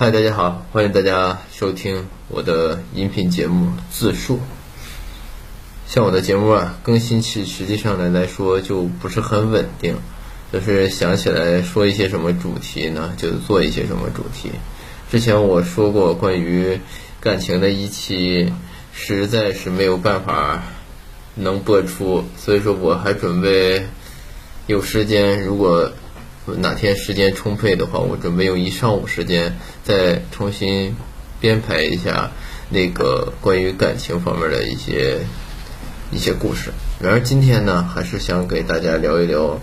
嗨，大家好，欢迎大家收听我的音频节目《自述》。像我的节目啊，更新期实际上来来说就不是很稳定，就是想起来说一些什么主题呢，就做一些什么主题。之前我说过关于感情的一期，实在是没有办法能播出，所以说我还准备有时间，如果哪天时间充沛的话，我准备用一上午时间再重新编排一下那个关于感情方面的一些一些故事。然而今天呢，还是想给大家聊一聊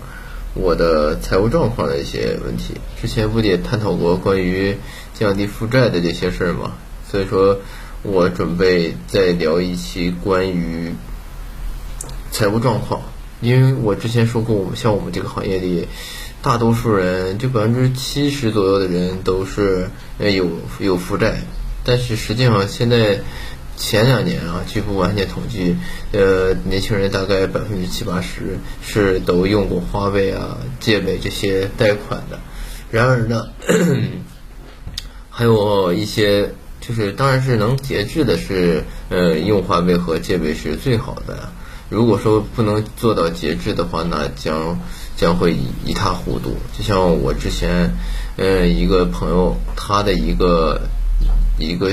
我的财务状况的一些问题。之前不也探讨过关于降低负债的这些事儿吗？所以说我准备再聊一期关于财务状况，因为我之前说过，我们像我们这个行业里。大多数人就百分之七十左右的人都是呃有有负债，但是实际上现在前两年啊，据不完全统计，呃，年轻人大概百分之七八十是都用过花呗啊、借呗这些贷款的。然而呢，还有一些就是当然是能节制的，是呃用花呗和借呗是最好的。如果说不能做到节制的话，那将。将会一一塌糊涂。就像我之前，呃，一个朋友，他的一个一个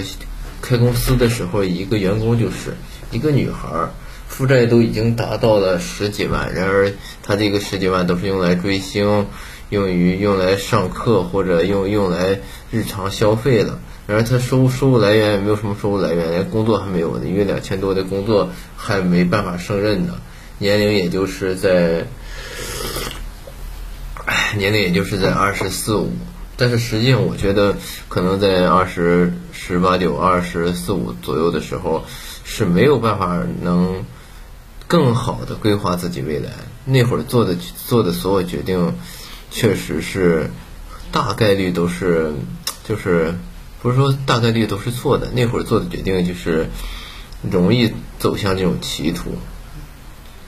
开公司的时候，一个员工就是一个女孩，负债都已经达到了十几万。然而，他这个十几万都是用来追星，用于用来上课或者用用来日常消费了。然而，他收收入来源也没有什么收入来源，连工作还没有呢。因为两千多的工作还没办法胜任呢，年龄也就是在。年龄也就是在二十四五，但是实际上我觉得可能在二十十八九、二十四五左右的时候是没有办法能更好的规划自己未来。那会儿做的做的所有决定，确实是大概率都是就是不是说大概率都是错的。那会儿做的决定就是容易走向这种歧途。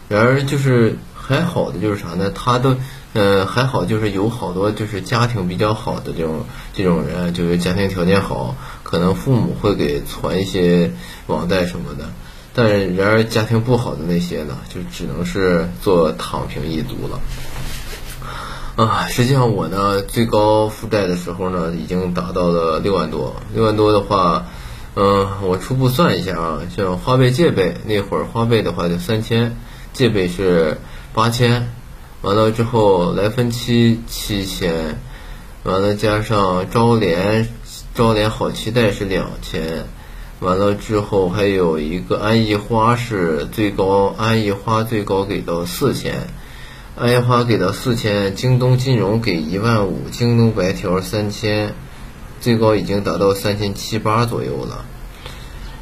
然而就是还好的就是啥呢？他都。嗯，还好，就是有好多就是家庭比较好的这种这种人，就是家庭条件好，可能父母会给传一些网贷什么的。但然而家庭不好的那些呢，就只能是做躺平一族了。啊，实际上我呢，最高负债的时候呢，已经达到了六万多。六万多的话，嗯，我初步算一下啊，像花呗借呗那会儿，花呗的话就三千，借呗是八千。完了之后，来分期七千，完了加上招联，招联好期待是两千，完了之后还有一个安逸花是最高，安逸花最高给到四千，安逸花给到四千，京东金融给一万五，京东白条三千，最高已经达到三千七八左右了。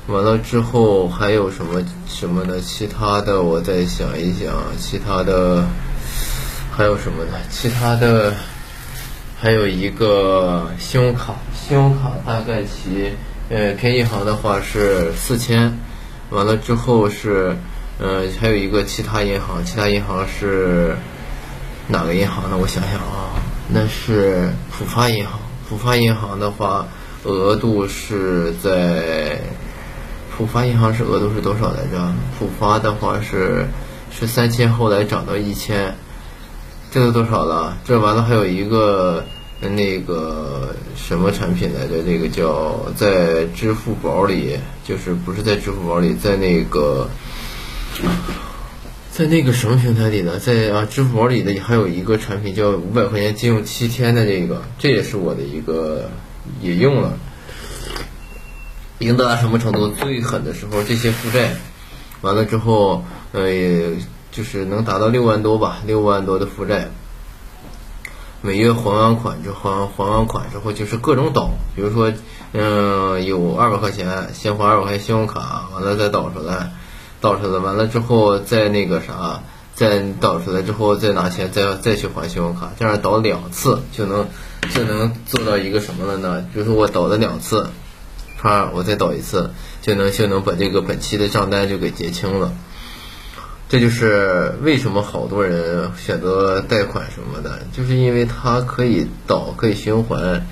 完了之后还有什么什么的？其他的我再想一想，其他的。还有什么呢？其他的还有一个信用卡，信用卡大概其呃偏银行的话是四千，完了之后是呃还有一个其他银行，其他银行是哪个银行呢？我想想啊，那是浦发银行。浦发银行的话，额度是在浦发银行是额度是多少来着？浦发的话是是三千，后来涨到一千。这都多少了？这完了还有一个那个什么产品来着？那个叫在支付宝里，就是不是在支付宝里，在那个在那个什么平台里呢？在啊支付宝里的还有一个产品叫五百块钱借用七天的这个，这也是我的一个也用了，已经到什么程度？最狠的时候，这些负债完了之后，呃。就是能达到六万多吧，六万多的负债，每月还完款之后，还完款之后就是各种倒，比如说，嗯，有二百块钱，先还二百块钱信用卡，完了再倒出来，倒出来完了之后再那个啥，再倒出来之后再拿钱再再去还信用卡，这样倒两次就能就能做到一个什么了呢？就是我倒了两次，啪，我再倒一次，就能就能把这个本期的账单就给结清了。这就是为什么好多人选择贷款什么的，就是因为它可以倒，可以循环，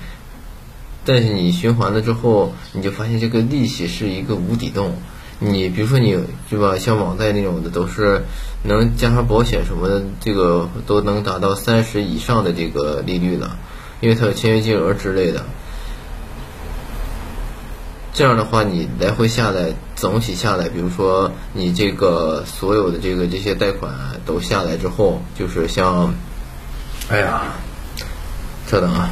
但是你循环了之后，你就发现这个利息是一个无底洞。你比如说你对吧，像网贷那种的都是能加上保险什么的，这个都能达到三十以上的这个利率了，因为它有签约金额之类的。这样的话，你来回下来，总体下来，比如说你这个所有的这个这些贷款都下来之后，就是像，哎呀，稍等啊。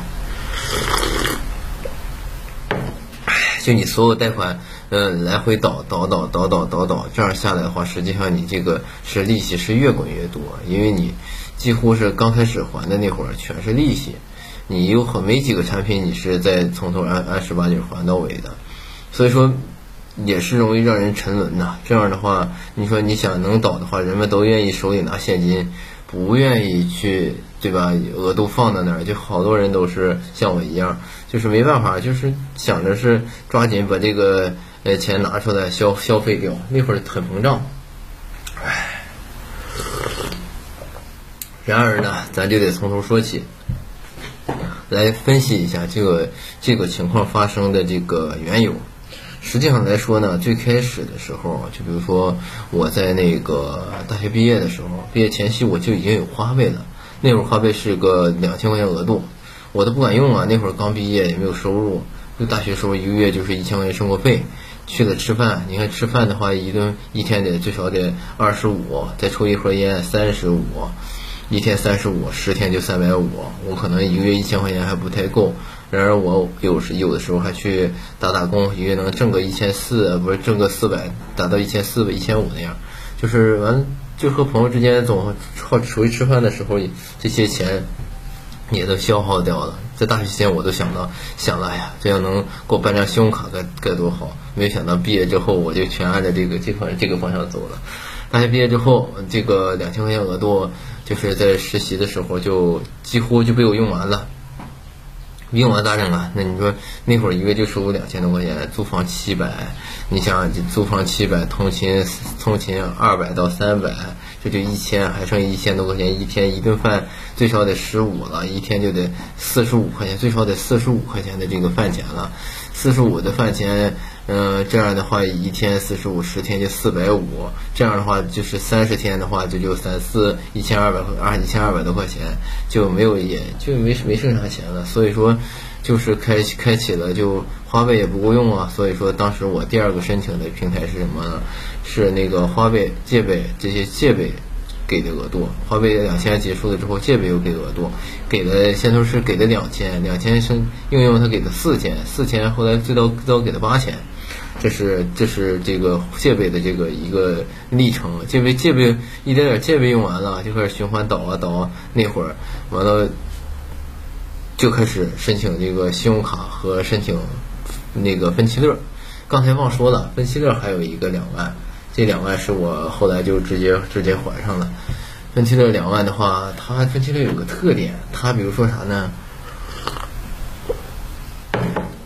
就你所有贷款，嗯，来回倒倒倒倒倒倒倒，这样下来的话，实际上你这个是利息是越滚越多，因为你几乎是刚开始还的那会儿全是利息，你有很没几个产品你是在从头按按十八九还到尾的，所以说也是容易让人沉沦呐。这样的话，你说你想能倒的话，人们都愿意手里拿现金。不愿意去，对吧？额度放在那儿，就好多人都是像我一样，就是没办法，就是想着是抓紧把这个那钱拿出来消消费掉。那会儿很膨胀，唉。然而呢，咱就得从头说起，来分析一下这个这个情况发生的这个缘由。实际上来说呢，最开始的时候，就比如说我在那个大学毕业的时候，毕业前夕我就已经有花呗了。那会儿花呗是个两千块钱额度，我都不敢用啊。那会儿刚毕业也没有收入，就大学时候一个月就是一千块钱生活费。去了吃饭，你看吃饭的话，一顿一天得最少得二十五，再抽一盒烟三十五，一天三十五，十天就三百五。我可能一个月一千块钱还不太够。然而我有时有的时候还去打打工，一个月能挣个一千四，不是挣个四百，达到一千四百、一千五那样。就是完，就和朋友之间总好出去吃饭的时候，这些钱 也都消耗掉了。在大学期间，我都想到想了，哎呀，这要能给我办张信用卡该该多好！没有想到毕业之后，我就全按照这个这方这个方向走了。大学毕业之后，这个两千块钱额度，就是在实习的时候就几乎就被我用完了。用完咋整啊？那你说那会儿一个月就收入两千多块钱，租房七百，你想租房七百，通勤通勤二百到三百，这就一千，还剩一千多块钱，一天一顿饭最少得十五了，一天就得四十五块钱，最少得四十五块钱的这个饭钱了，四十五的饭钱。嗯，这样的话一天四十五，十天就四百五。这样的话就是三十天的话，就就三四一千二百块二一千二百多块钱，就没有也就没没剩啥钱了。所以说，就是开开启了就花呗也不够用啊。所以说当时我第二个申请的平台是什么呢？是那个花呗、借呗这些借呗给的额度。花呗两千结束了之后，借呗又给额度，给的先头是给的两千，两千是应用他给的四千，四千后来最高最高给了八千。这是这是这个借呗的这个一个历程，借呗借呗一点点借呗用完了，就开始循环倒啊倒啊，那会儿完了就开始申请这个信用卡和申请那个分期乐。刚才忘说了，分期乐还有一个两万，这两万是我后来就直接直接还上了。分期乐两万的话，它分期乐有个特点，它比如说啥呢？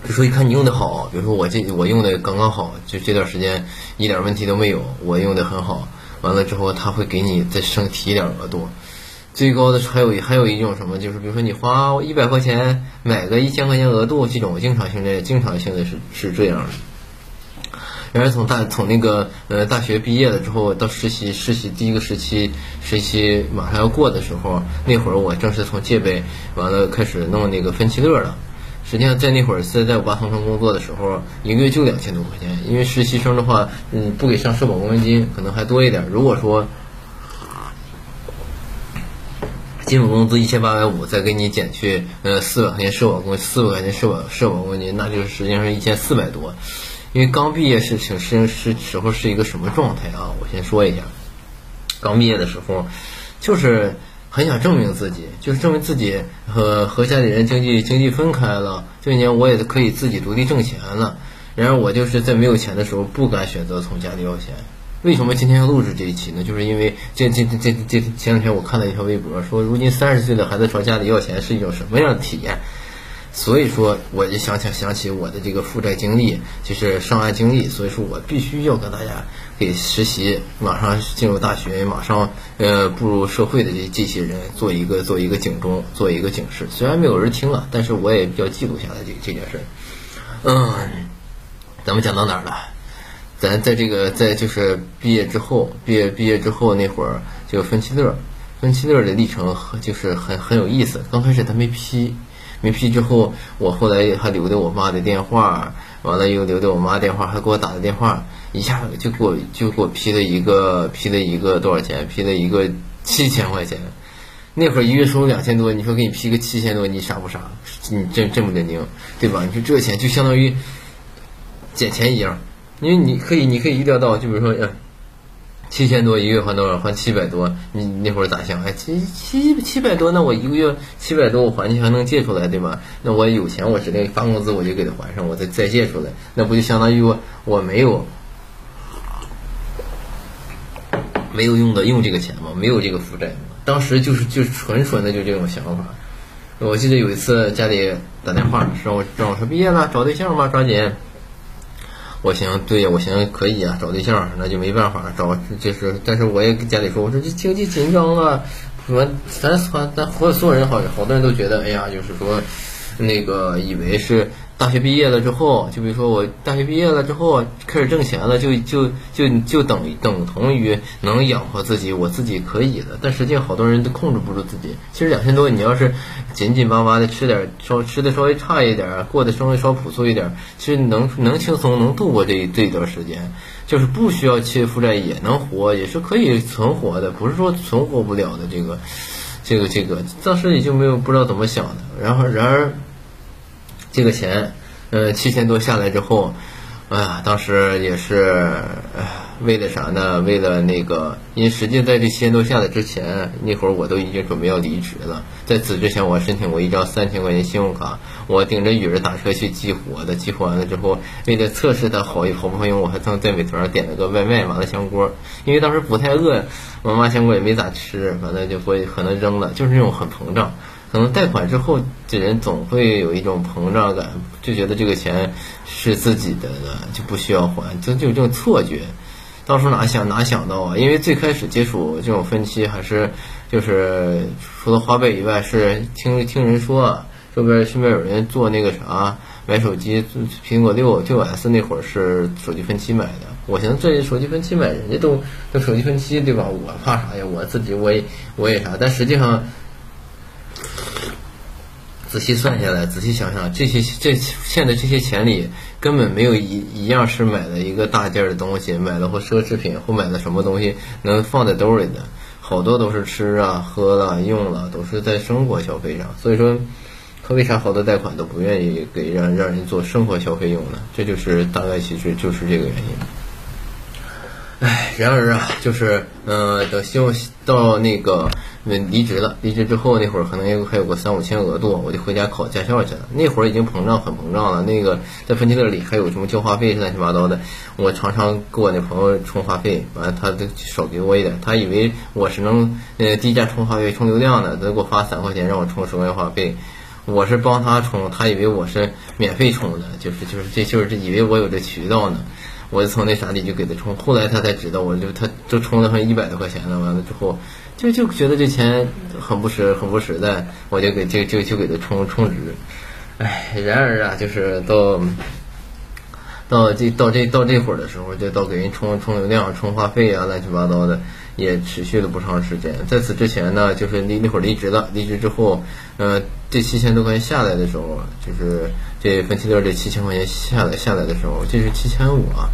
就说一看你用的好，比如说我这我用的刚刚好，就这段时间一点问题都没有，我用的很好。完了之后他会给你再升提一点额度，最高的还有还有一种什么，就是比如说你花一百块钱买个一千块钱额度，这种经常性的经常性的是是这样的。然而从大从那个呃大学毕业了之后到实习实习第一个时期实习马上要过的时候，那会儿我正式从借呗完了开始弄那个分期乐了。实际上，在那会儿是在五八同城工作的时候，一个月就两千多块钱。因为实习生的话，嗯，不给上社保公积金，可能还多一点。如果说基本工资一千八百五，再给你减去呃四百块钱社保公四百块钱社保社保公积金，那就是实际上是一千四百多。因为刚毕业是是是是时候是一个什么状态啊？我先说一下，刚毕业的时候就是。很想证明自己，就是证明自己和和家里人经济经济分开了，这一年我也可以自己独立挣钱了。然而我就是在没有钱的时候不敢选择从家里要钱。为什么今天要录制这一期呢？就是因为这这这这这前两天我看了一条微博，说如今三十岁的孩子朝家里要钱是一种什么样的体验？所以说，我就想想想起我的这个负债经历，就是上岸经历，所以说我必须要跟大家给实习，马上进入大学，马上呃步入社会的这这些人做一个做一个警钟，做一个警示。虽然没有人听了，但是我也要记录下来这这件事。嗯，咱们讲到哪儿了？咱在这个在就是毕业之后，毕业毕业之后那会儿，就分期乐，分期乐的历程就是很很有意思。刚开始他没批。没批之后，我后来还留的我妈的电话，完了又留的我妈电话，还给我打的电话，一下就给我就给我批了一个批了一个多少钱？批了一个七千块钱。那会儿一月收入两千多，你说给你批个七千多，你傻不傻？你真真不真经，对吧？你说这钱就相当于捡钱一样，因为你可以你可以预料到，就比如说。七千多一个月还多少？还七百多。你那会儿咋想？哎，七七七百多，那我一个月七百多，我还你还能借出来，对吧？那我有钱，我指定发工资我就给他还上，我再再借出来，那不就相当于我我没有没有用的用这个钱吗？没有这个负债吗？当时就是就纯纯的就这种想法。我记得有一次家里打电话让我让我说毕业了找对象吧，抓紧。我行，对呀，我行，可以啊，找对象那就没办法找，就是，但是我也跟家里说，我说这经济紧张了，说咱咱咱所所有人好，好多人都觉得，哎呀，就是说，那个以为是。大学毕业了之后，就比如说我大学毕业了之后开始挣钱了，就就就就等等同于能养活自己，我自己可以的。但实际上好多人都控制不住自己。其实两千多，你要是紧紧巴巴的吃点稍吃的稍微差一点，过得稍微稍朴素一点，其实能能轻松能度过这这一段时间，就是不需要去负债也能活，也是可以存活的，不是说存活不了的。这个这个这个当时也就没有不知道怎么想的。然后然而。这个钱，呃，七千多下来之后，哎呀，当时也是，为了啥呢？为了那个，因为实际在这七千多下来之前，那会儿我都已经准备要离职了。在此之前，我申请过一张三千块钱信用卡，我顶着雨儿打车去激活的。激活完了之后，为了测试它好好不好用，我还曾在美团上点了个外卖麻辣香锅，因为当时不太饿，麻辣香锅也没咋吃，反正就会可能扔了，就是那种很膨胀。可能贷款之后，这人总会有一种膨胀感，就觉得这个钱是自己的了，就不需要还，就就有这种错觉。当初哪想哪想到啊？因为最开始接触这种分期，还是就是除了花呗以外，是听听人说，啊周边身边有人做那个啥，买手机，苹果六六 S 那会儿是手机分期买的。我寻思这手机分期买，人家都都手机分期对吧？我怕啥呀？我自己我也我也啥？但实际上。仔细算下来，仔细想想，这些这现在这些钱里根本没有一一样是买了一个大件的东西，买了或奢侈品或买了什么东西能放在兜里的，好多都是吃啊、喝了、用了，都是在生活消费上。所以说，他为啥好多贷款都不愿意给让让人做生活消费用呢？这就是大概其实就是这个原因。唉，然而啊，就是嗯，等希望到那个离职了，离职之后那会儿可能有还有个三五千额度，我就回家考驾校去了。那会儿已经膨胀很膨胀了，那个在分期乐里还有什么交话费乱七八糟的，我常常给我那朋友充话费，完了他就少给我一点，他以为我是能呃低价充话费充流量的，他给我发三块钱让我充十块钱话费，我是帮他充，他以为我是免费充的，就是就是这就是以为我有这渠道呢。我就从那啥里就给他充，后来他才知道，我就他就充了很一百多块钱了。完了之后，就就觉得这钱很不实，很不实在，我就给就就就给他充充值。唉，然而啊，就是到到这到这到这会儿的时候，就到给人充充流量、充话费啊，乱七八糟的。也持续了不长时间。在此之前呢，就是离那会儿离职了。离职之后，呃，这七千多块钱下来的时候，就是这分期乐这七千块钱下来下来的时候，这是七千五啊。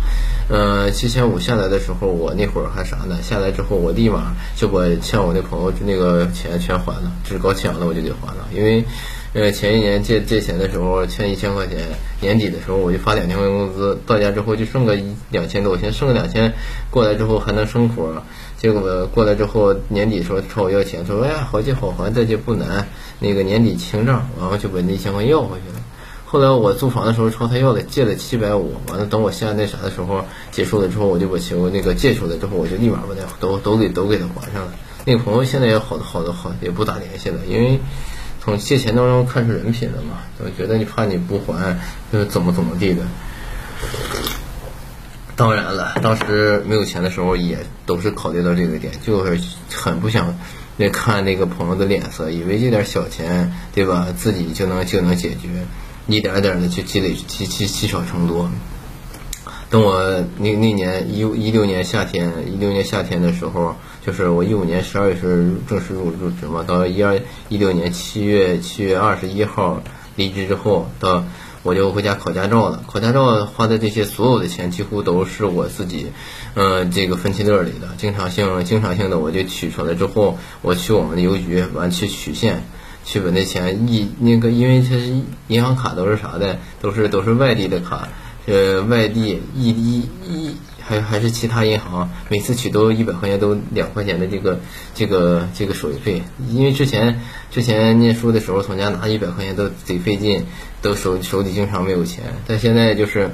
呃，七千五下来的时候，我那会儿还啥呢？下来之后，我立马就把欠我那朋友那个钱全还了，趾高气扬的我就给还了。因为，呃，前一年借借钱的时候欠一千块钱，年底的时候我就发两千块钱工资，到家之后就剩个一两千多，现在剩个两千，过来之后还能生活。结果过来之后，年底说朝我要钱，说哎呀好借好还，再借不难。那个年底清账，然后就把那一千块要回去了。后来我租房的时候朝他要了，借了七百五。完了等我现在那啥的时候结束了之后，我就把钱那个借出来之后，我就立马把那都都给都给他还上了。那个朋友现在也好的好的好，也不咋联系了，因为从借钱当中看出人品了嘛。我觉得你怕你不还，就是怎么怎么地的。当然了，当时没有钱的时候，也都是考虑到这个点，就是很不想那看那个朋友的脸色，以为这点小钱，对吧，自己就能就能解决，一点点的去积累，积积积少成多。等我那那年一一六年夏天，一六年夏天的时候，就是我一五年十二月是正式入入职嘛，到一二一六年七月七月二十一号离职之后到。我就回家考驾照了。考驾照花的这些所有的钱，几乎都是我自己，嗯，这个分期乐里的。经常性、经常性的，我就取出来之后，我去我们的邮局，完去取现，去把那钱一那个，因为它是银行卡都是啥的，都是都是外地的卡，呃，外地异地异。还还是其他银行，每次取都一百块钱，都两块钱的这个这个这个手续费。因为之前之前念书的时候，从家拿一百块钱都贼费劲，都手手里经常没有钱。但现在就是，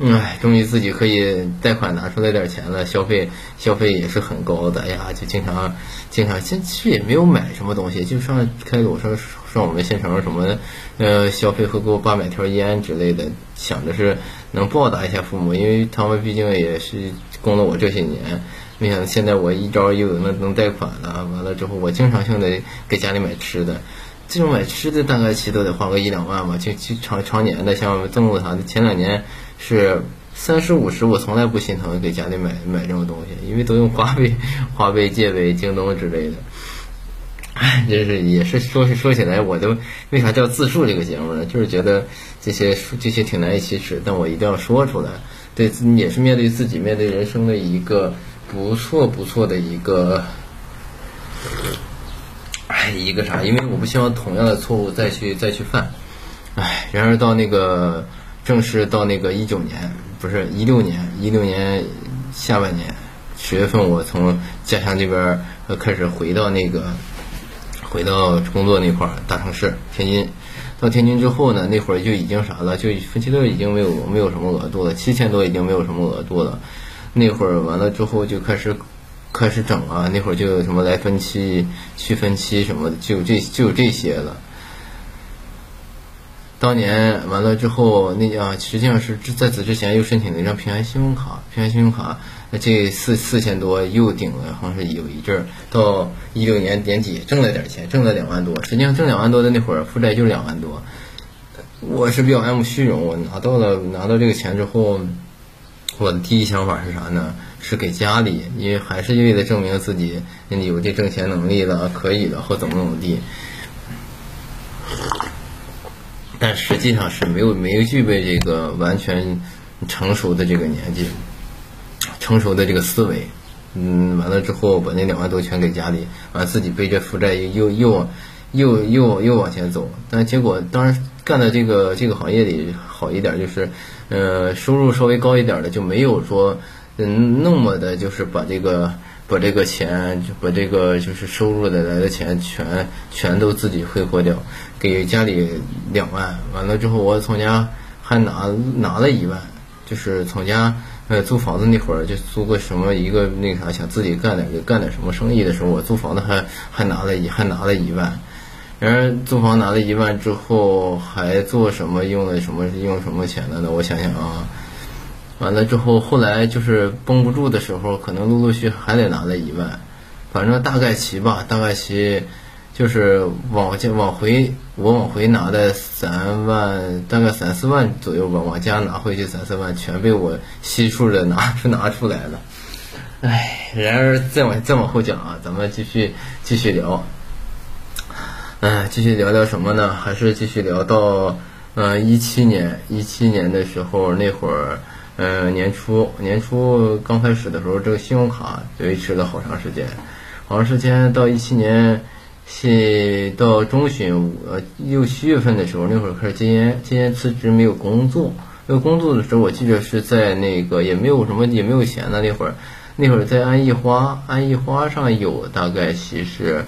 哎，终于自己可以贷款拿出来点钱了，消费消费也是很高的。哎呀，就经常经常，其实也没有买什么东西，就上开我上上我们县城什么，呃，消费会给我爸买条烟之类的，想着是。能报答一下父母，因为他们毕竟也是供了我这些年。没想到现在我一招又能能贷款了，完了之后我经常性的给家里买吃的，这种买吃的大概其都得花个一两万吧，就就常常年的像粽子啥的，前两年是三十五十，我从来不心疼给家里买买这种东西，因为都用花呗、花呗、借呗、京东之类的。哎，真是也是说说起来，我都为啥叫自述这个节目呢？就是觉得这些这些挺难以启齿，但我一定要说出来。对，也是面对自己，面对人生的一个不错不错的一个，哎，一个啥？因为我不希望同样的错误再去再去犯。哎，然而到那个正式到那个一九年，不是一六年，一六年下半年十月份，我从家乡这边开始回到那个。回到工作那块儿，大城市天津。到天津之后呢，那会儿就已经啥了，就分期乐已经没有没有什么额度了，七千多已经没有什么额度了。那会儿完了之后就开始开始整啊，那会儿就有什么来分期、去分期什么的，就这就这些了。当年完了之后，那啊实际上是在此之前又申请了一张平安信用卡，平安信用卡。那这四四千多又顶了，好像是有一阵儿，到一六年年底挣了点钱，挣了两万多。实际上挣两万多的那会儿，负债就两万多。我是比较爱慕虚荣，我拿到了拿到这个钱之后，我的第一想法是啥呢？是给家里，因为还是为了证明自己有这挣钱能力了，可以了，或怎么怎么地。但实际上是没有没有具备这个完全成熟的这个年纪。成熟的这个思维，嗯，完了之后把那两万多全给家里，完自己背着负债又又往又又又往前走，但结果当然干的这个这个行业里好一点，就是，呃，收入稍微高一点的就没有说，嗯，那么的就是把这个把这个钱就把这个就是收入的来的钱全全都自己挥霍掉，给家里两万，完了之后我从家还拿拿了一万，就是从家。呃，租房子那会儿就租个什么一个那啥，想自己干点干点什么生意的时候，我租房子还还拿了一还拿了一万，然而租房拿了一万之后还做什么用了什么用什么钱了呢？我想想啊，完了之后后来就是绷不住的时候，可能陆陆续还得拿了一万，反正大概齐吧，大概齐。就是往家往回，我往回拿的三万，大概三四万左右吧。往家拿回去三四万，全被我悉数的拿出拿出来了。唉，然而再往再往后讲啊，咱们继续继续聊。唉，继续聊聊什么呢？还是继续聊到呃一七年，一七年的时候那会儿，呃年初年初刚开始的时候，这个信用卡维持了好长时间，好长时间到一七年。是到中旬，呃，六七月份的时候，那会儿开始戒烟，戒烟辞职，没有工作。没有工作的时候，我记得是在那个也没有什么，也没有钱的那会儿，那会儿在安逸花，安逸花上有大概其实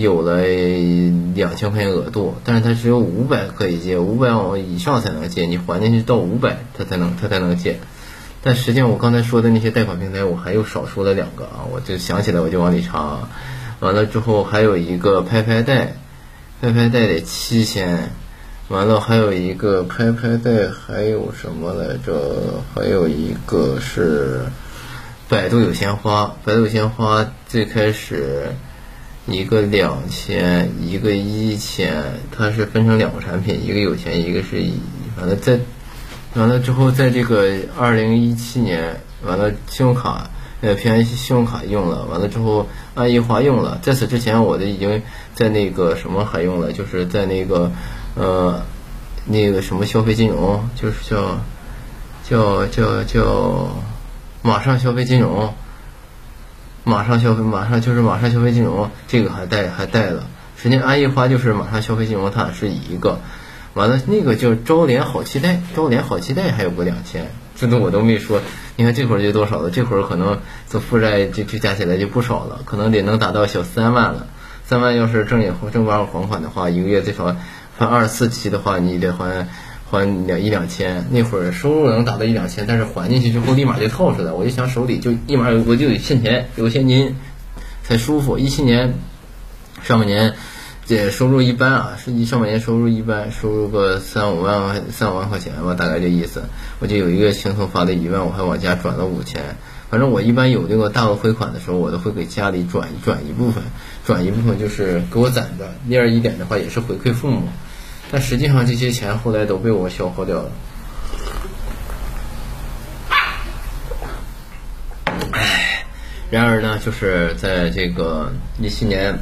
有了两千块钱额度，但是它只有五百可以借，五百往以上才能借，你还进去到五百，它才能它才能借。但实际上我刚才说的那些贷款平台，我还有少说了两个啊，我就想起来我就往里插。完了之后还有一个拍拍贷，拍拍贷得七千，完了还有一个拍拍贷还有什么来着？还有一个是百度有鲜花，百度有鲜花最开始一个两千，一个一千，它是分成两个产品，一个有钱，一个是一完了在完了之后，在这个二零一七年，完了信用卡。呃，平安信用卡用了，完了之后安一花用了，在此之前我的已经在那个什么还用了，就是在那个呃那个什么消费金融，就是叫叫叫叫马上消费金融，马上消费马上就是马上消费金融，这个还带还带了，实际上安逸花就是马上消费金融，它是一个，完了那个叫招联好期待，招联好期待还有个两千。这都我都没说，你看这会儿就多少了？这会儿可能这负债就就加起来就不少了，可能得能达到小三万了。三万要是正也正八还款的话，一个月最少还二十四期的话，你得还还两一两千。那会儿收入能达到一两千，但是还进去之后立马就套出来，我就想手里就立马有我就有现钱有现金才舒服。一七年上半年。这收入一般啊，是一上半年收入一般，收入个三五万块三五万块钱吧，大概这意思。我就有一个轻松发的一万，我还往家转了五千。反正我一般有这个大额汇款的时候，我都会给家里转转一部分，转一部分就是给我攒着。第二一点的话，也是回馈父母。但实际上这些钱后来都被我消耗掉了。唉，然而呢，就是在这个一七年。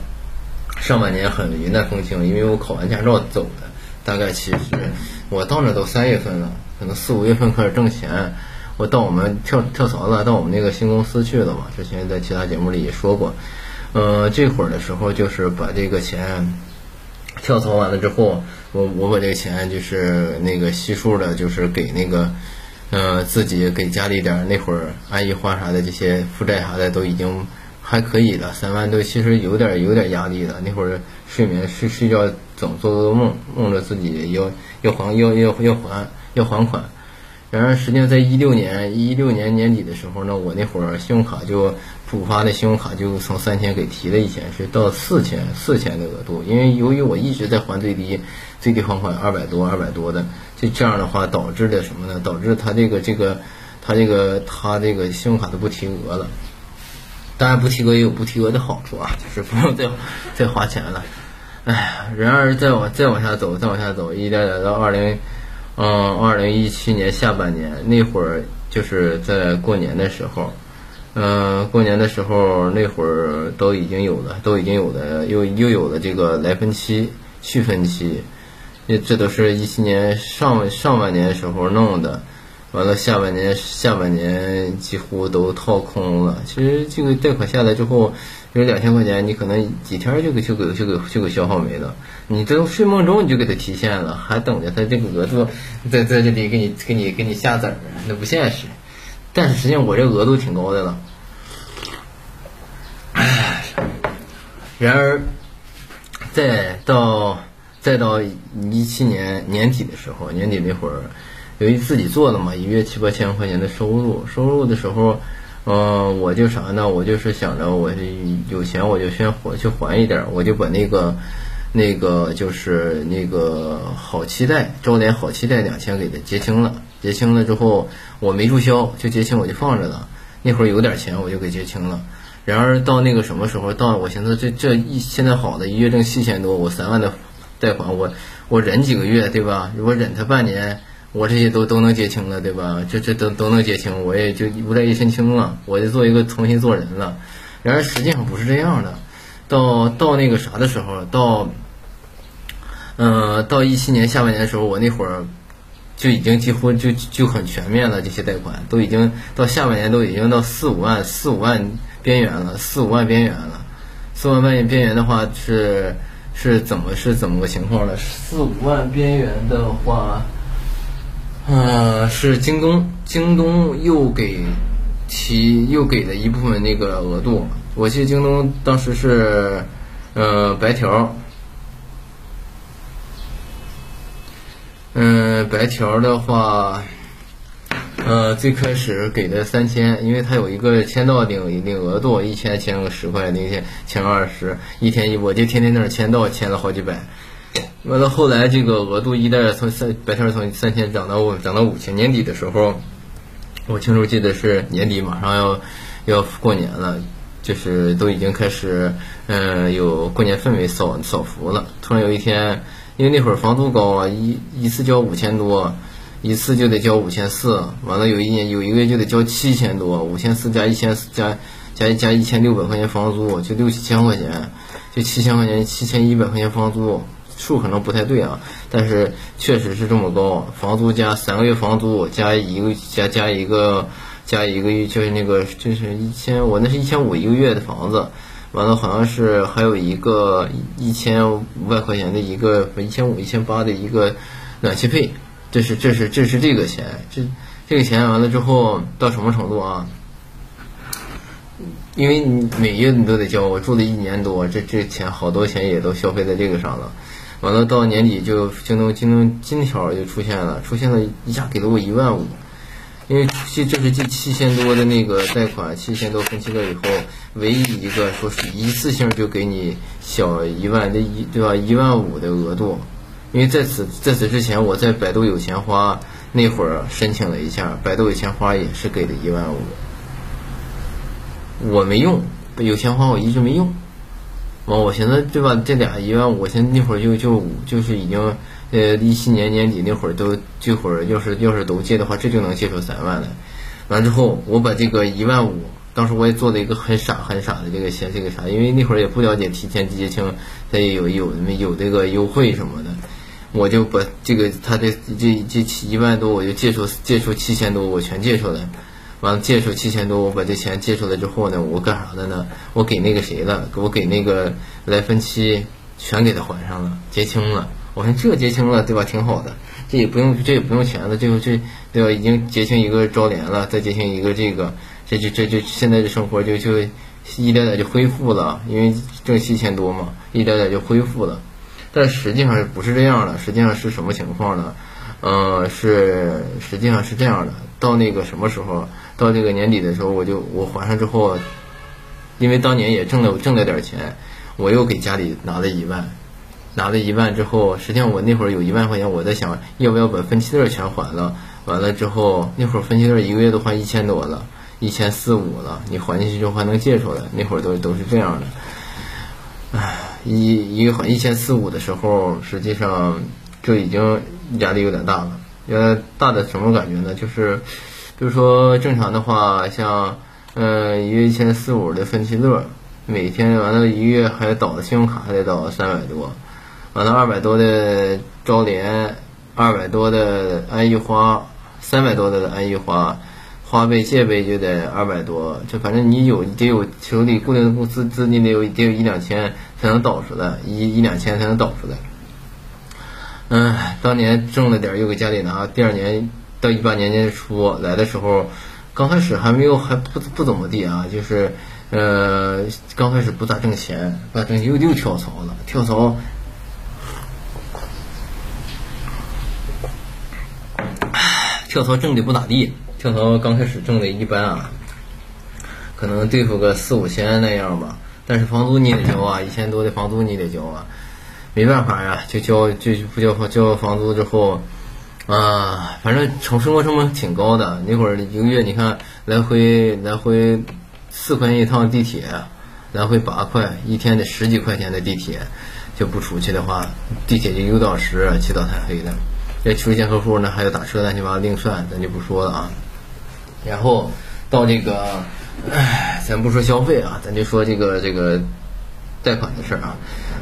上半年很云淡风轻，因为我考完驾照走的。大概其实我到那都三月份了，可能四五月份开始挣钱。我到我们跳跳槽了，到我们那个新公司去了嘛。之前在其他节目里也说过。嗯，这会儿的时候就是把这个钱跳槽完了之后，我我把这个钱就是那个悉数的，就是给那个嗯自己给家里点那会儿阿姨花啥的这些负债啥的都已经。还可以了，三万多其实有点有点压力了。那会儿睡眠睡睡觉总做噩梦，梦着自己要要还要要要还要还款。然而实际上在一六年一六年年底的时候呢，我那会儿信用卡就补发的信用卡就从三千给提了一千，是到四千四千的额度。因为由于我一直在还最低最低还款二百多二百多的，就这样的话导致的什么呢？导致他这个这个他这个他这个信用卡都不提额了。当然不提额也有不提额的好处啊，就是不用再再花钱了。哎，然而再往再往下走，再往下走，一点点到二零，嗯，二零一七年下半年那会儿，就是在过年的时候，嗯，过年的时候那会儿都已经有了，都已经有了，又又有了这个来分期、续分期，这这都是一七年上上半年时候弄的。完了，下半年下半年几乎都掏空了。其实这个贷款下来之后，有两千块钱，你可能几天就给就给就给就给消耗没了。你这睡梦中你就给他提现了，还等着他这个额度在在这里给你给你给你下子儿，那不现实。但是实际上我这额度挺高的了。唉，然而再到再到一七年年底的时候，年底那会儿。由于自己做的嘛，一月七八千块钱的收入，收入的时候，嗯，我就啥呢？我就是想着，我有钱我就先还去还一点，我就把那个那个就是那个好期待招联好期待两千给他结清了，结清了之后我没注销，就结清我就放着了。那会儿有点钱我就给结清了。然而到那个什么时候，到我寻思这这一现在好的一月挣七千多，我三万的贷款，我我忍几个月对吧？如果忍他半年。我这些都都能结清了，对吧？这这都都能结清，我也就无债一身轻了，我就做一个重新做人了。然而实际上不是这样的，到到那个啥的时候，到，嗯，到一七年下半年的时候，我那会儿就已经几乎就就很全面了，这些贷款都已经到下半年都已经到四五万四五万边缘了，四五万边缘了。四五万边边缘的话是是怎么是怎么个情况呢？四五万边缘的话。嗯，是京东，京东又给提又给了一部分那个额度。我记得京东当时是，呃，白条，嗯，白条的话，呃，最开始给的三千，因为它有一个签到领领额度，一千签个十块，那天签个二十，一天一我就天天在那签到，签了好几百。完了后来这个额度一代从三白条从三千涨到五涨到五千，年底的时候，我清楚记得是年底马上要要过年了，就是都已经开始嗯有过年氛围扫扫福了。突然有一天，因为那会儿房租高啊，一一次交五千多。一次就得交五千四，完了有一年有一个月就得交七千多，五千四加一千四加加加一千六百块钱房租，就六七千块钱，就七千块钱七千一百块钱房租，数可能不太对啊，但是确实是这么高，房租加三个月房租加一个加加一个加一个月就是那个就是一千我那是一千五一个月的房子，完了好像是还有一个一千五百块钱的一个一千五一千八的一个暖气费。这是这是这是这个钱，这这个钱完了之后到什么程度啊？因为你每月你都得交，我住了一年多，这这钱好多钱也都消费在这个上了。完了到年底就京东京东金条就出现了，出现了一下给了我一万五，因为这这是这七千多的那个贷款，七千多分期了以后，唯一一个说是一次性就给你小一万的一对吧？一万五的额度。因为在此在此之前，我在百度有钱花那会儿申请了一下，百度有钱花也是给的一万五，我没用，有钱花我一直没用。完，我寻思对吧？这俩一万五，我寻思那会儿就就就是已经呃一七年年底那会儿都这会儿要是要是都借的话，这就能借出三万来。完之后，我把这个一万五，当时我也做了一个很傻很傻的这个先这个啥，因为那会儿也不了解提前结清，它也有有有这个优惠什么的。我就把这个他的这这七一万多，我就借出借出七千多，我全借出来。完了借出七千多，我把这钱借出来之后呢，我干啥的呢？我给那个谁了？我给那个来分期全给他还上了，结清了。我说这结清了，对吧？挺好的，这也不用这也不用钱了，这这对吧？已经结清一个招联了，再结清一个这个，这就这就现在的生活就就一点点就恢复了，因为挣七千多嘛，一点点就恢复了。但实际上不是这样的，实际上是什么情况呢？嗯，是实际上是这样的。到那个什么时候，到这个年底的时候，我就我还上之后，因为当年也挣了挣了点钱，我又给家里拿了一万，拿了一万之后，实际上我那会儿有一万块钱，我在想要不要把分期率全还了。完了之后，那会儿分期贷一个月都还一千多了，一千四五了，你还进去之后还能借出来，那会儿都都是这样的，唉。一一还一千四五的时候，实际上就已经压力有点大了。呃，大的什么感觉呢？就是，比如说正常的话，像嗯一月一千四五的分期乐，每天完了一月还倒的信用卡还得倒三百多，完了二百多的招联，二百多的安逸花，三百多的安逸花。花呗借呗就得二百多，就反正你有得有手里固定的公司资金得有得有一两千才能倒出来，一一两千才能倒出来。嗯，当年挣了点又给家里拿，第二年到一八年年初来的时候，刚开始还没有还不不怎么地啊，就是呃刚开始不咋挣钱，不咋挣又又跳槽了，跳槽，跳槽挣的不咋地。跳槽刚开始挣的一般啊，可能对付个四五千那样吧。但是房租你得交啊，一千多的房租你得交啊，没办法呀，就交就不交交房租之后，啊，反正成生活成本挺高的。那会儿一个月你看来回来回四块钱一趟地铁，来回八块，一天得十几块钱的地铁，就不出去的话，地铁就六到十，七到太黑的。要出现客户呢，还要打车乱七八糟另算，咱就不说了啊。然后到这个，唉，咱不说消费啊，咱就说这个这个贷款的事儿啊。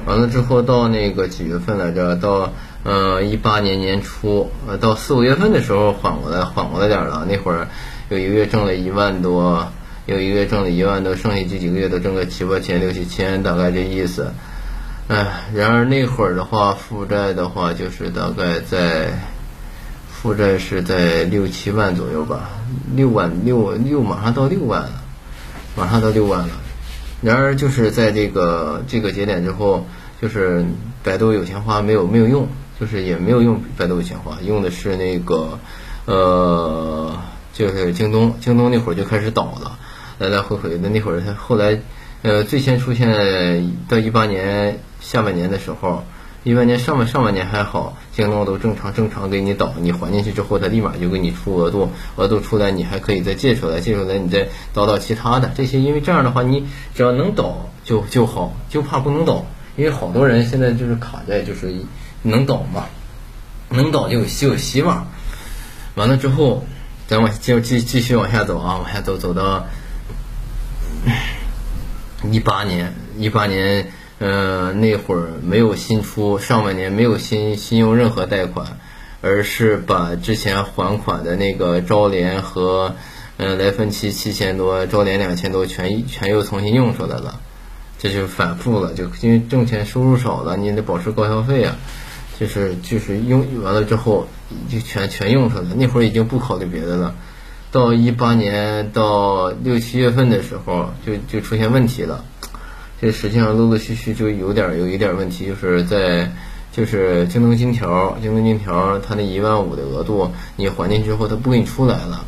完了之后到那个几月份来着？到呃一八年年初，呃到四五月份的时候缓过来，缓过来点了。那会儿有一个月挣了一万多，有一个月挣了一万多，剩下这几个月都挣个七八千、六七千，大概这意思。唉，然而那会儿的话，负债的话就是大概在。负债是在六七万左右吧，六万六六马上到六万了，马上到六万了。然而就是在这个这个节点之后，就是百度有钱花没有没有用，就是也没有用百度有钱花，用的是那个呃，就是京东，京东那会儿就开始倒了，来来回回的那会儿，他后来呃最先出现到一八年下半年的时候。一八年上半上半年还好，京东都正常正常给你导，你还进去之后，它立马就给你出额度，额度出来你还可以再借出来，借出来你再导到其他的这些，因为这样的话你只要能导就就好，就怕不能导，因为好多人现在就是卡在就是能导嘛，能导就有就有希望。完了之后，咱往继继继续往下走啊，往下走走到一八年，一八年。嗯，那会儿没有新出，上半年没有新新用任何贷款，而是把之前还款的那个招联和嗯来分期七千多，招联两千多全全又重新用出来了，这就反复了，就因为挣钱收入少了，你得保持高消费啊，就是就是用完了之后就全全用出来，那会儿已经不考虑别的了，到一八年到六七月份的时候就就出现问题了。这实际上陆陆续续就有点有一点问题，就是在就是京东金条，京东金条它那一万五的额度，你还进去之后，它不给你出来了，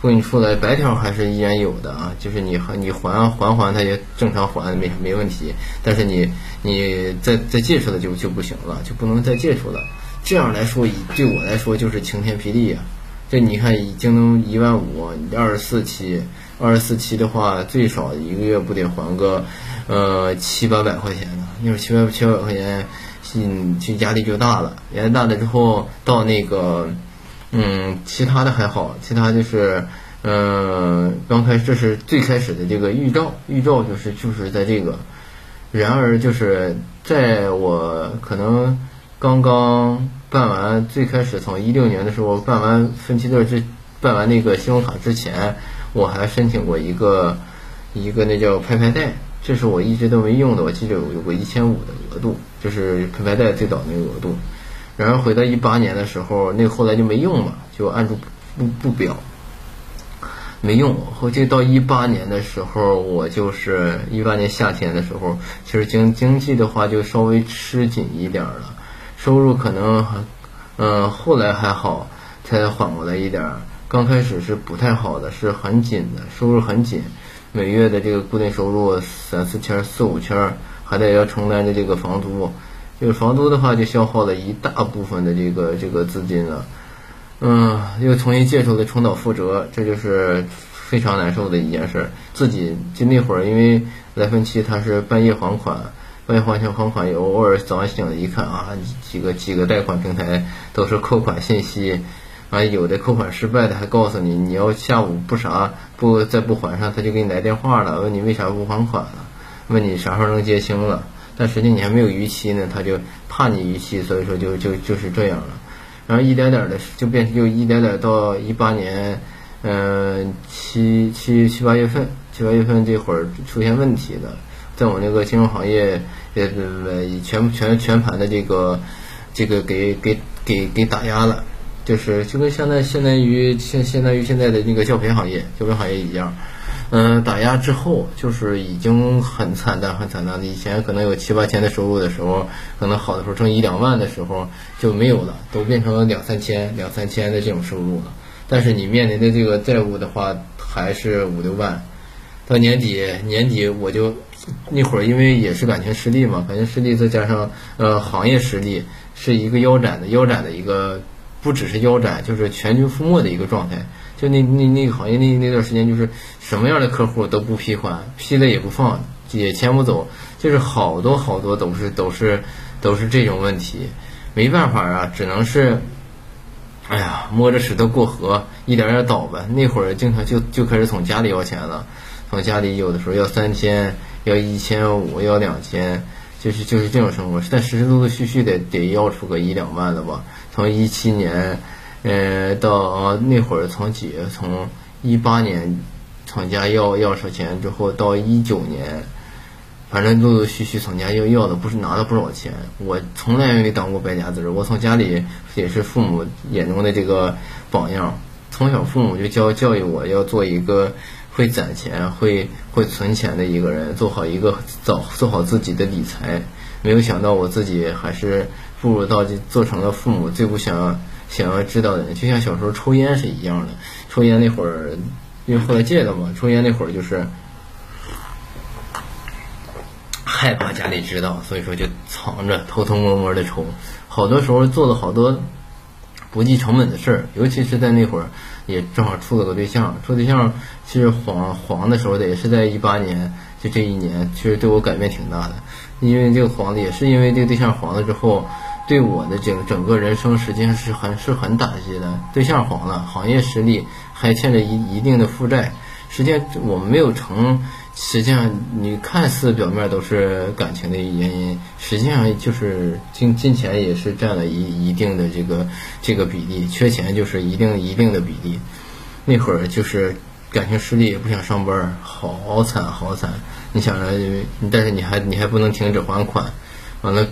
不给你出来，白条还是依然有的啊，就是你还你还还还，它也正常还没没问题，但是你你再再借出来就就不行了，就不能再借出了。这样来说，以对我来说就是晴天霹雳呀。这你看，京东一万五，二十四期，二十四期的话，最少一个月不得还个。呃，七八百块钱呢，那会儿七八七八百块钱，嗯，就压力就大了。压力大了之后，到那个，嗯，其他的还好，其他就是，嗯，刚开始这是最开始的这个预兆，预兆就是就是在这个，然而就是在我可能刚刚办完，最开始从一六年的时候办完分期证之，办完那个信用卡之前，我还申请过一个一个那叫拍拍贷。这是我一直都没用的，我记得有有个一千五的额度，就是拍拍贷最早那个额度。然后回到一八年的时候，那后来就没用嘛，就按住不不表，没用。后就到一八年的时候，我就是一八年夏天的时候，其实经经济的话就稍微吃紧一点了，收入可能还嗯后来还好，才缓过来一点儿。刚开始是不太好的，是很紧的，收入很紧。每月的这个固定收入三四千、四五千，还得要承担着这个房租，这个房租的话就消耗了一大部分的这个这个资金了。嗯，又重新借出来重蹈覆辙，这就是非常难受的一件事。自己就那会儿，因为来分期他是半夜还款，半夜还钱还款，有偶尔早上醒了一看啊，几个几个贷款平台都是扣款信息。啊，有的扣款失败的还告诉你，你要下午不啥不再不还上，他就给你来电话了，问你为啥不还款了，问你啥时候能结清了。但实际你还没有逾期呢，他就怕你逾期，所以说就就就是这样了。然后一点点的就变成就一点点到一八年，嗯七七七八月份，七八月份这会儿出现问题了，在我那个金融行业也全全全盘的这个这个给给给给打压了。就是就跟现在相当于现相当于现在的那个教培行业，教培行业一样，嗯，打压之后就是已经很惨淡很惨淡的。以前可能有七八千的收入的时候，可能好的时候挣一两万的时候就没有了，都变成了两三千两三千的这种收入了。但是你面临的这个债务的话，还是五六万。到年底年底我就那会儿因为也是感情失利嘛，感情失利再加上呃行业失利，是一个腰斩的腰斩的一个。不只是腰斩，就是全军覆没的一个状态。就那那那个行业那那段时间，就是什么样的客户都不批款，批了也不放，也签不走，就是好多好多都是都是都是这种问题。没办法啊，只能是，哎呀，摸着石头过河，一点点倒呗。那会儿经常就就开始从家里要钱了，从家里有的时候要三千，要一千五，要两千，就是就是这种生活。但实时陆陆续续得得要出个一两万了吧。从一七年，呃，到那会儿从几，从一八年厂家要要上钱之后，到一九年，反正陆陆续续厂家要要的不是拿了不少钱。我从来没当过败家子儿，我从家里也是父母眼中的这个榜样。从小父母就教教育我要做一个会攒钱、会会存钱的一个人，做好一个早做好自己的理财。没有想到我自己还是。步入到就做成了父母最不想要想要知道的人，就像小时候抽烟是一样的。抽烟那会儿，因为后来戒了嘛，抽烟那会儿就是，害怕家里知道，所以说就藏着，偷偷摸摸的抽。好多时候做了好多不计成本的事儿，尤其是在那会儿，也正好处了个对象。处对象其实黄黄的时候的，也是在一八年，就这一年，其实对我改变挺大的。因为这个黄的，也是因为这个对象黄了之后，对我的整整个人生实际上是很是很打击的。对象黄了，行业失利，还欠着一一定的负债。实际上我们没有成。实际上，你看似表面都是感情的原因，实际上就是金金钱也是占了一一定的这个这个比例，缺钱就是一定一定的比例。那会儿就是感情失利，也不想上班，好惨好惨。你想着，但是你还你还不能停止还款，完了，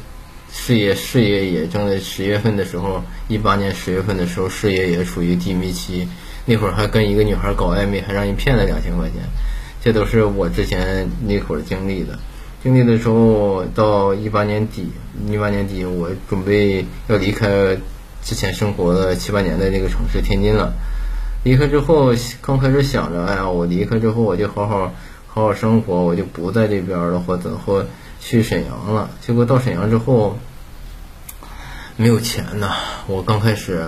事业事业也正在十月份的时候，一八年十月份的时候，事业也处于低迷期。那会儿还跟一个女孩搞暧昧，还让人骗了两千块钱。这都是我之前那会儿经历的，经历的时候到一八年底，一八年底我准备要离开之前生活了七八年的那个城市天津了。离开之后，刚开始想着，哎呀，我离开之后我就好好好好生活，我就不在这边了，或者或去沈阳了。结果到沈阳之后，没有钱呐。我刚开始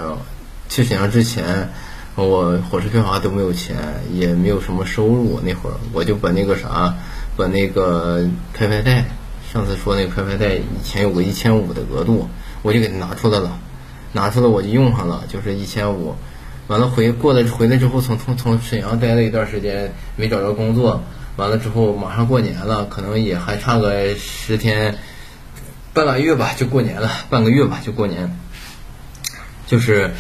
去沈阳之前。我火车票啥都没有钱，也没有什么收入。那会儿我就把那个啥，把那个拍拍贷，上次说那个拍拍贷以前有个一千五的额度，我就给他拿出来了，拿出来我就用上了，就是一千五。完了回过来回来之后，从从从沈阳待了一段时间，没找着工作。完了之后马上过年了，可能也还差个十天，半个月吧就过年了，半个月吧就过年，就是。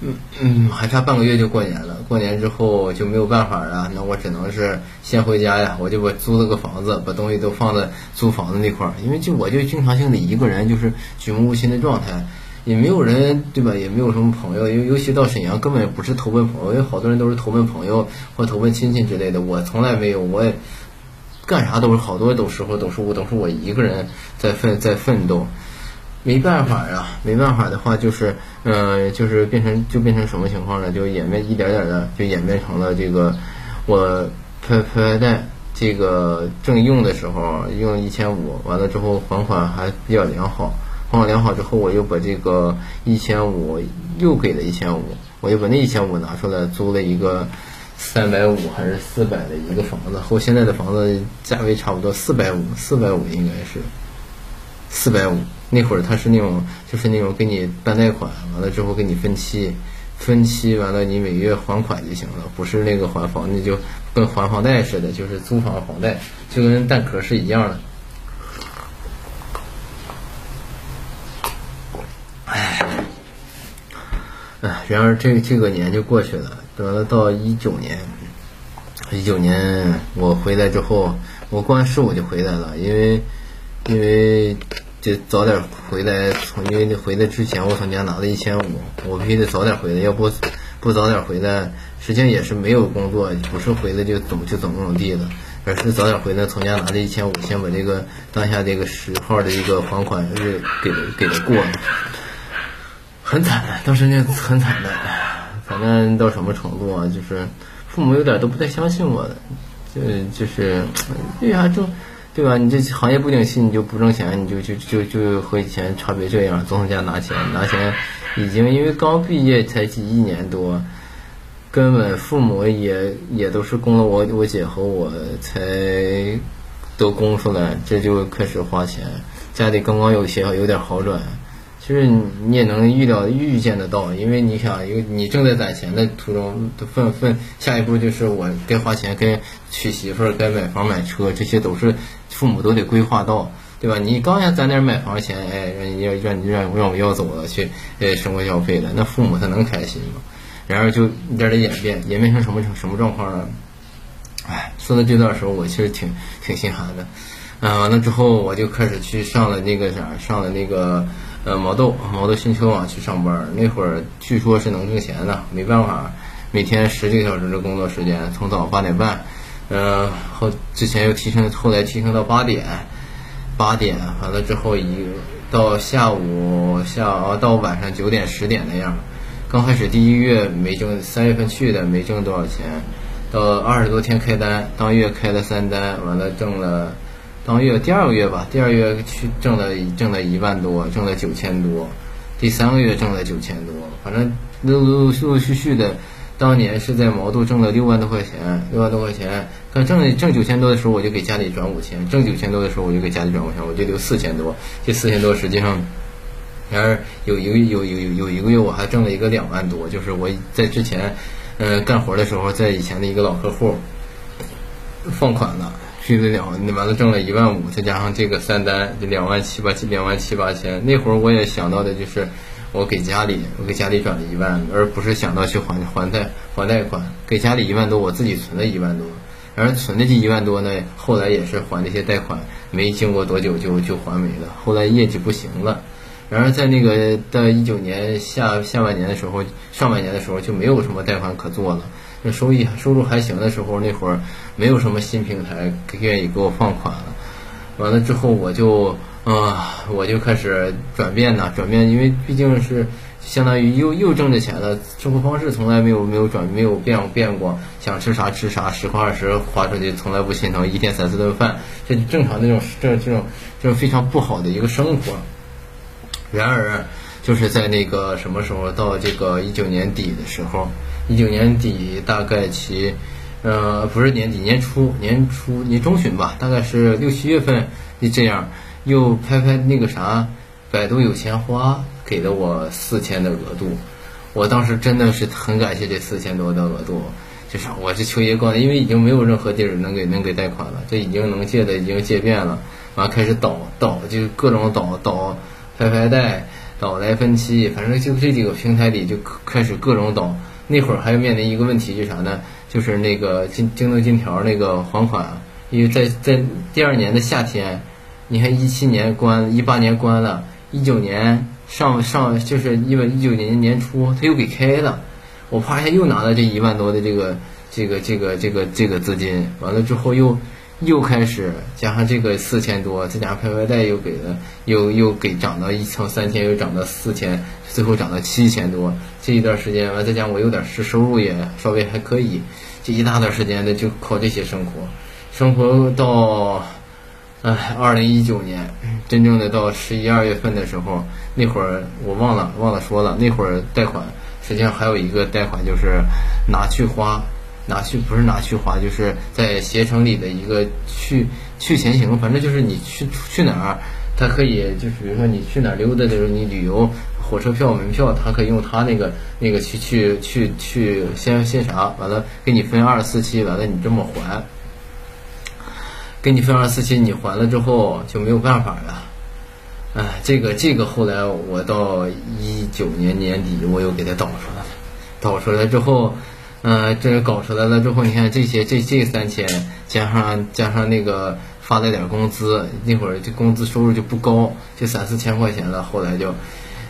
嗯嗯，还差半个月就过年了。过年之后就没有办法了，那我只能是先回家呀。我就把租了个房子，把东西都放在租房子那块儿。因为就我就经常性的一个人，就是举目无亲的状态，也没有人对吧？也没有什么朋友。尤尤其到沈阳，根本不是投奔朋友，因为好多人都是投奔朋友或投奔亲戚之类的。我从来没有，我也干啥都是好多都时候都是我都是我一个人在奋在奋斗。没办法呀，没办法的话就是，呃，就是变成就变成什么情况呢？就演变一点点的就演变成了这个，我拍拍拍贷，这个正用的时候用一千五，完了之后还款还比较良好，还款良好之后我又把这个一千五又给了一千五，我又把那一千五拿出来租了一个三百五还是四百的一个房子，和现在的房子价位差不多，四百五，四百五应该是。四百五，那会儿他是那种，就是那种给你办贷款，完了之后给你分期，分期完了你每月还款就行了，不是那个还房子就跟还房贷似的，就是租房房贷，就跟蛋壳是一样的。唉，然而这这个年就过去了，得了到一九年，一九年我回来之后，我过完试我就回来了，因为因为。就早点回来，从因为回来之前我从家拿了一千五，我必须得早点回来，要不不早点回来，实际上也是没有工作，不是回来就怎么就怎么怎么地的，而是早点回来，从家拿了一千五，先把这个当下这个十号的一个还款日给给他过了，很惨的，当时那很惨的，反正到什么程度啊，就是父母有点都不太相信我的，就就是对呀就。对吧？你这行业不景气，你就不挣钱，你就就就就和以前差别这样，总从家拿钱，拿钱，已经因为刚毕业才几一年多，根本父母也也都是供了我我姐和我才都供出来，这就开始花钱，家里刚刚有些有点好转。其实你也能预料、预见得到，因为你想，因为你正在攒钱的途中，分分下一步就是我该花钱、该娶媳妇儿、该买房买车，这些都是父母都得规划到，对吧？你刚想攒点买房钱，哎，让要让你让让我要走了去，呃，生活消费了，那父母他能开心吗？然而就一点点演变，演变成什么什么状况呢？哎，说到这段时候，我其实挺挺心寒的。嗯，完了之后我就开始去上了那个啥，上了那个。呃，毛豆，毛豆新球网去上班，那会儿据说是能挣钱的，没办法，每天十几个小时的工作时间，从早八点半，呃，后之前又提升，后来提升到八点，八点完了之后一到下午下到晚上九点十点那样，刚开始第一月没挣，三月份去的没挣多少钱，到二十多天开单，当月开了三单，完了挣了当月第二个月吧，第二月去挣了挣了一万多，挣了九千多，第三个月挣了九千多，反正陆陆陆陆续续的，当年是在毛肚挣了六万多块钱，六万多块钱，刚挣挣九千多的时候，我就给家里转五千，挣九千多的时候，我就给家里转五千，我就留四千多，这四千多实际上。然而有一个有有有有一个月我还挣了一个两万多，就是我在之前，呃干活的时候，在以前的一个老客户放款了，去了两完了挣了一万五，再加上这个三单，就两万七八七两万七八千。那会儿我也想到的就是我给家里我给家里转了一万，而不是想到去还还贷还贷款，给家里一万多，我自己存了一万多。然而存的这一万多呢，后来也是还那些贷款，没经过多久就就还没了。后来业绩不行了。然而，在那个到一九年下下半年的时候，上半年的时候就没有什么贷款可做了。那收益收入还行的时候，那会儿没有什么新平台愿意给我放款了。完了之后，我就啊，我就开始转变呐，转变，因为毕竟是相当于又又挣着钱了，生活方式从来没有没有转没有变变过，想吃啥吃啥，十块二十花出去从来不心疼，一天三四顿饭，这正常那种这这种这种非常不好的一个生活。然而，就是在那个什么时候，到这个一九年底的时候，一九年底大概其，呃，不是年底，年初，年初，年中旬吧，大概是六七月份，就这样，又拍拍那个啥，百度有钱花给了我四千的额度，我当时真的是很感谢这四千多的额度，就是我这求爷光，因为已经没有任何地儿能给能给贷款了，这已经能借的已经借遍了，完开始倒倒就各种倒倒。拍拍贷、倒来分期，反正就这几个平台里就开始各种倒。那会儿还面临一个问题，就是啥呢？就是那个京京东金条那个还款，因为在在第二年的夏天，你看一七年关，一八年关了，一九年上上就是因为一九年年初他又给开了，我啪一下又拿了这一万多的这个这个这个这个这个资金，完了之后又。又开始加上这个四千多，再加上拍拍贷又给了，又又给涨到一层三千，又涨到四千，最后涨到七千多。这一段时间完，再加上我有点是收入也稍微还可以，这一大段时间的就靠这些生活，生活到，哎，二零一九年真正的到十一二月份的时候，那会儿我忘了忘了说了，那会儿贷款实际上还有一个贷款就是拿去花。拿去不是拿去花，就是在携程里的一个去去前行，反正就是你去去哪儿，它可以就是比如说你去哪儿溜达的时候，你旅游火车票、门票，他可以用他那个那个去去去去先先啥，完了给你分二十四期，完了你这么还，给你分二十四期，你还了之后就没有办法了。哎，这个这个后来我到一九年年底我又给他导出来了，导出来之后。嗯，这搞出来了之后，你看这些这这三千加上加上那个发了点工资，那会儿这工资收入就不高，就三四千块钱了。后来就，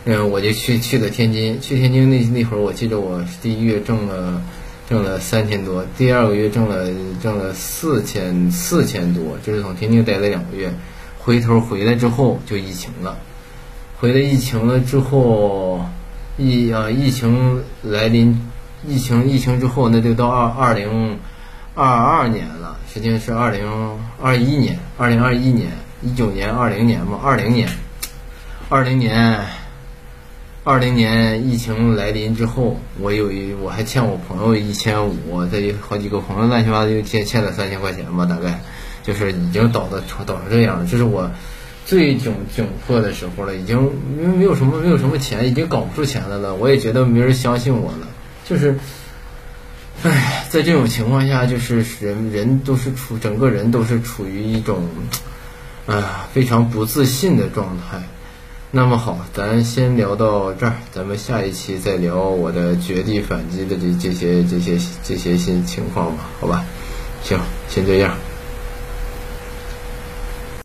嗯，我就去去了天津，去天津那那会儿，我记得我第一月挣了挣了三千多，第二个月挣了挣了四千四千多，就是从天津待了两个月，回头回来之后就疫情了，回来疫情了之后，疫啊疫情来临。疫情疫情之后，那就到二二零二二年了，实际上是二零二一年，二零二一年，一九年二零年嘛，二零年，二零年，二零年疫情来临之后，我有一我还欠我朋友一千五，再有好几个朋友乱七八糟又欠欠了三千块钱吧，大概就是已经倒的倒成这样了，这是我最窘窘迫的时候了，已经因为没有什么没有什么钱，已经搞不出钱来了，我也觉得没人相信我了。就是，唉，在这种情况下，就是人人都是处整个人都是处于一种，啊，非常不自信的状态。那么好，咱先聊到这儿，咱们下一期再聊我的绝地反击的这这些这些这些新情况吧，好吧？行，先这样。